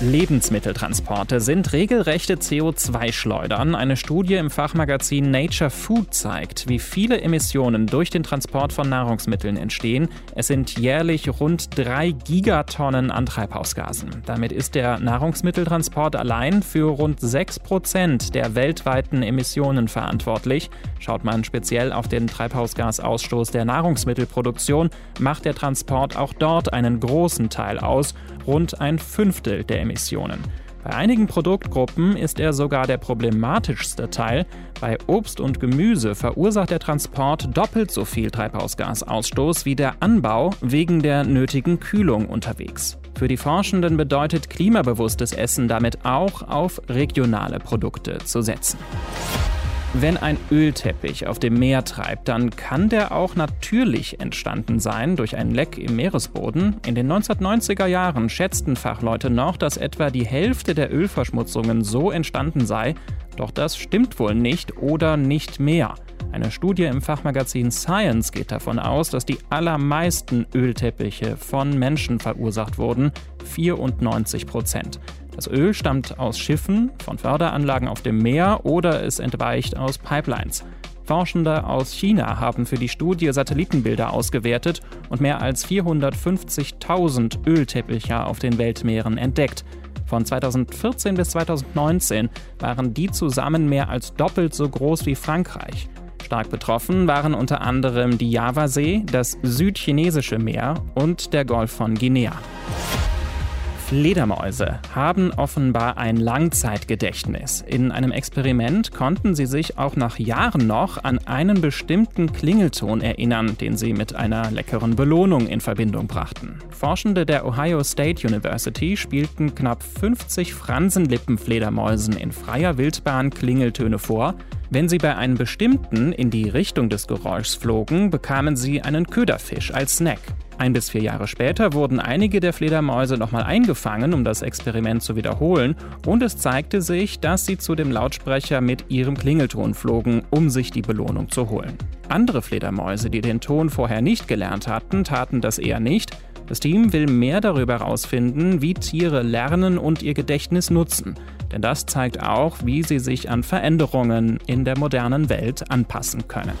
Lebensmitteltransporte sind regelrechte CO2-Schleudern. Eine Studie im Fachmagazin Nature Food zeigt, wie viele Emissionen durch den Transport von Nahrungsmitteln entstehen. Es sind jährlich rund drei Gigatonnen an Treibhausgasen. Damit ist der Nahrungsmitteltransport allein für rund sechs Prozent der weltweiten Emissionen verantwortlich. Schaut man speziell auf den Treibhausgasausstoß der Nahrungsmittelproduktion, macht der Transport auch dort einen großen Teil aus, rund ein Fünftel der Emissionen. Bei einigen Produktgruppen ist er sogar der problematischste Teil. Bei Obst und Gemüse verursacht der Transport doppelt so viel Treibhausgasausstoß wie der Anbau wegen der nötigen Kühlung unterwegs. Für die Forschenden bedeutet klimabewusstes Essen damit auch auf regionale Produkte zu setzen. Wenn ein Ölteppich auf dem Meer treibt, dann kann der auch natürlich entstanden sein durch ein Leck im Meeresboden. In den 1990er Jahren schätzten Fachleute noch, dass etwa die Hälfte der Ölverschmutzungen so entstanden sei. Doch das stimmt wohl nicht oder nicht mehr. Eine Studie im Fachmagazin Science geht davon aus, dass die allermeisten Ölteppiche von Menschen verursacht wurden, 94 Prozent. Das Öl stammt aus Schiffen, von Förderanlagen auf dem Meer oder es entweicht aus Pipelines. Forschende aus China haben für die Studie Satellitenbilder ausgewertet und mehr als 450.000 Ölteppiche auf den Weltmeeren entdeckt. Von 2014 bis 2019 waren die zusammen mehr als doppelt so groß wie Frankreich. Stark betroffen waren unter anderem die Javasee, das südchinesische Meer und der Golf von Guinea. Fledermäuse haben offenbar ein Langzeitgedächtnis. In einem Experiment konnten sie sich auch nach Jahren noch an einen bestimmten Klingelton erinnern, den sie mit einer leckeren Belohnung in Verbindung brachten. Forschende der Ohio State University spielten knapp 50 Fransenlippenfledermäusen in freier Wildbahn Klingeltöne vor. Wenn sie bei einem bestimmten in die Richtung des Geräuschs flogen, bekamen sie einen Köderfisch als Snack. Ein bis vier Jahre später wurden einige der Fledermäuse nochmal eingefangen, um das Experiment zu wiederholen, und es zeigte sich, dass sie zu dem Lautsprecher mit ihrem Klingelton flogen, um sich die Belohnung zu holen. Andere Fledermäuse, die den Ton vorher nicht gelernt hatten, taten das eher nicht. Das Team will mehr darüber herausfinden, wie Tiere lernen und ihr Gedächtnis nutzen. Denn das zeigt auch, wie sie sich an Veränderungen in der modernen Welt anpassen können.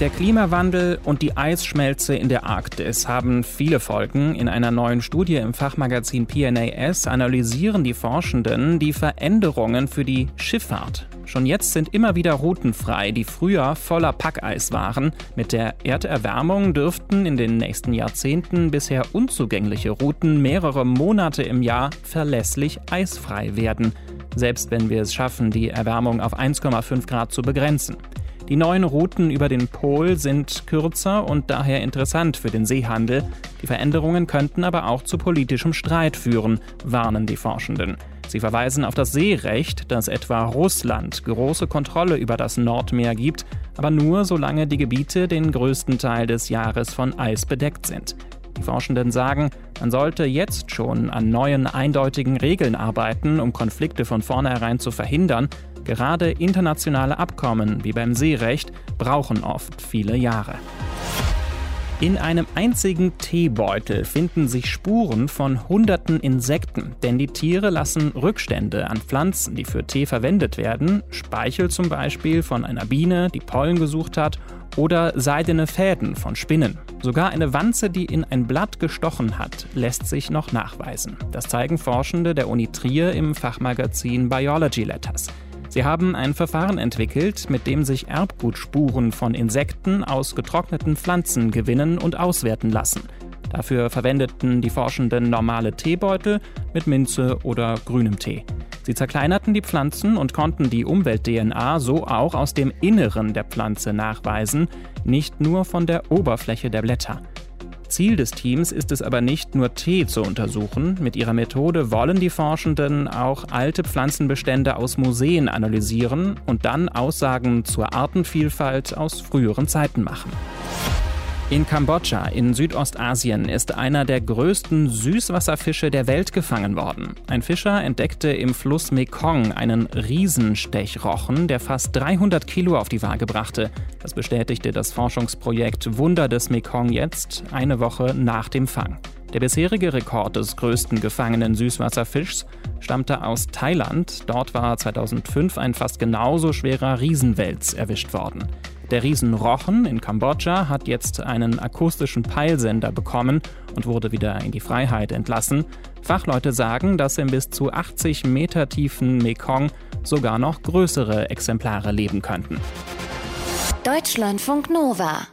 Der Klimawandel und die Eisschmelze in der Arktis haben viele Folgen. In einer neuen Studie im Fachmagazin PNAS analysieren die Forschenden die Veränderungen für die Schifffahrt. Schon jetzt sind immer wieder Routen frei, die früher voller Packeis waren. Mit der Erderwärmung dürften in den nächsten Jahrzehnten bisher unzugängliche Routen mehrere Monate im Jahr verlässlich eisfrei werden. Selbst wenn wir es schaffen, die Erwärmung auf 1,5 Grad zu begrenzen. Die neuen Routen über den Pol sind kürzer und daher interessant für den Seehandel. Die Veränderungen könnten aber auch zu politischem Streit führen, warnen die Forschenden. Sie verweisen auf das Seerecht, dass etwa Russland große Kontrolle über das Nordmeer gibt, aber nur solange die Gebiete den größten Teil des Jahres von Eis bedeckt sind. Die Forschenden sagen, man sollte jetzt schon an neuen eindeutigen Regeln arbeiten, um Konflikte von vornherein zu verhindern Gerade internationale Abkommen wie beim Seerecht brauchen oft viele Jahre. In einem einzigen Teebeutel finden sich Spuren von hunderten Insekten, denn die Tiere lassen Rückstände an Pflanzen, die für Tee verwendet werden, Speichel zum Beispiel von einer Biene, die Pollen gesucht hat, oder seidene Fäden von Spinnen. Sogar eine Wanze, die in ein Blatt gestochen hat, lässt sich noch nachweisen. Das zeigen Forschende der Uni Trier im Fachmagazin Biology Letters. Sie haben ein Verfahren entwickelt, mit dem sich Erbgutspuren von Insekten aus getrockneten Pflanzen gewinnen und auswerten lassen. Dafür verwendeten die Forschenden normale Teebeutel mit Minze oder grünem Tee. Sie zerkleinerten die Pflanzen und konnten die Umwelt-DNA so auch aus dem Inneren der Pflanze nachweisen, nicht nur von der Oberfläche der Blätter. Ziel des Teams ist es aber nicht nur Tee zu untersuchen. Mit ihrer Methode wollen die Forschenden auch alte Pflanzenbestände aus Museen analysieren und dann Aussagen zur Artenvielfalt aus früheren Zeiten machen. In Kambodscha in Südostasien ist einer der größten Süßwasserfische der Welt gefangen worden. Ein Fischer entdeckte im Fluss Mekong einen Riesenstechrochen, der fast 300 Kilo auf die Waage brachte. Das bestätigte das Forschungsprojekt Wunder des Mekong jetzt, eine Woche nach dem Fang. Der bisherige Rekord des größten gefangenen Süßwasserfischs stammte aus Thailand. Dort war 2005 ein fast genauso schwerer Riesenwels erwischt worden. Der Riesenrochen in Kambodscha hat jetzt einen akustischen Peilsender bekommen und wurde wieder in die Freiheit entlassen. Fachleute sagen, dass im bis zu 80 Meter tiefen Mekong sogar noch größere Exemplare leben könnten. Deutschlandfunk Nova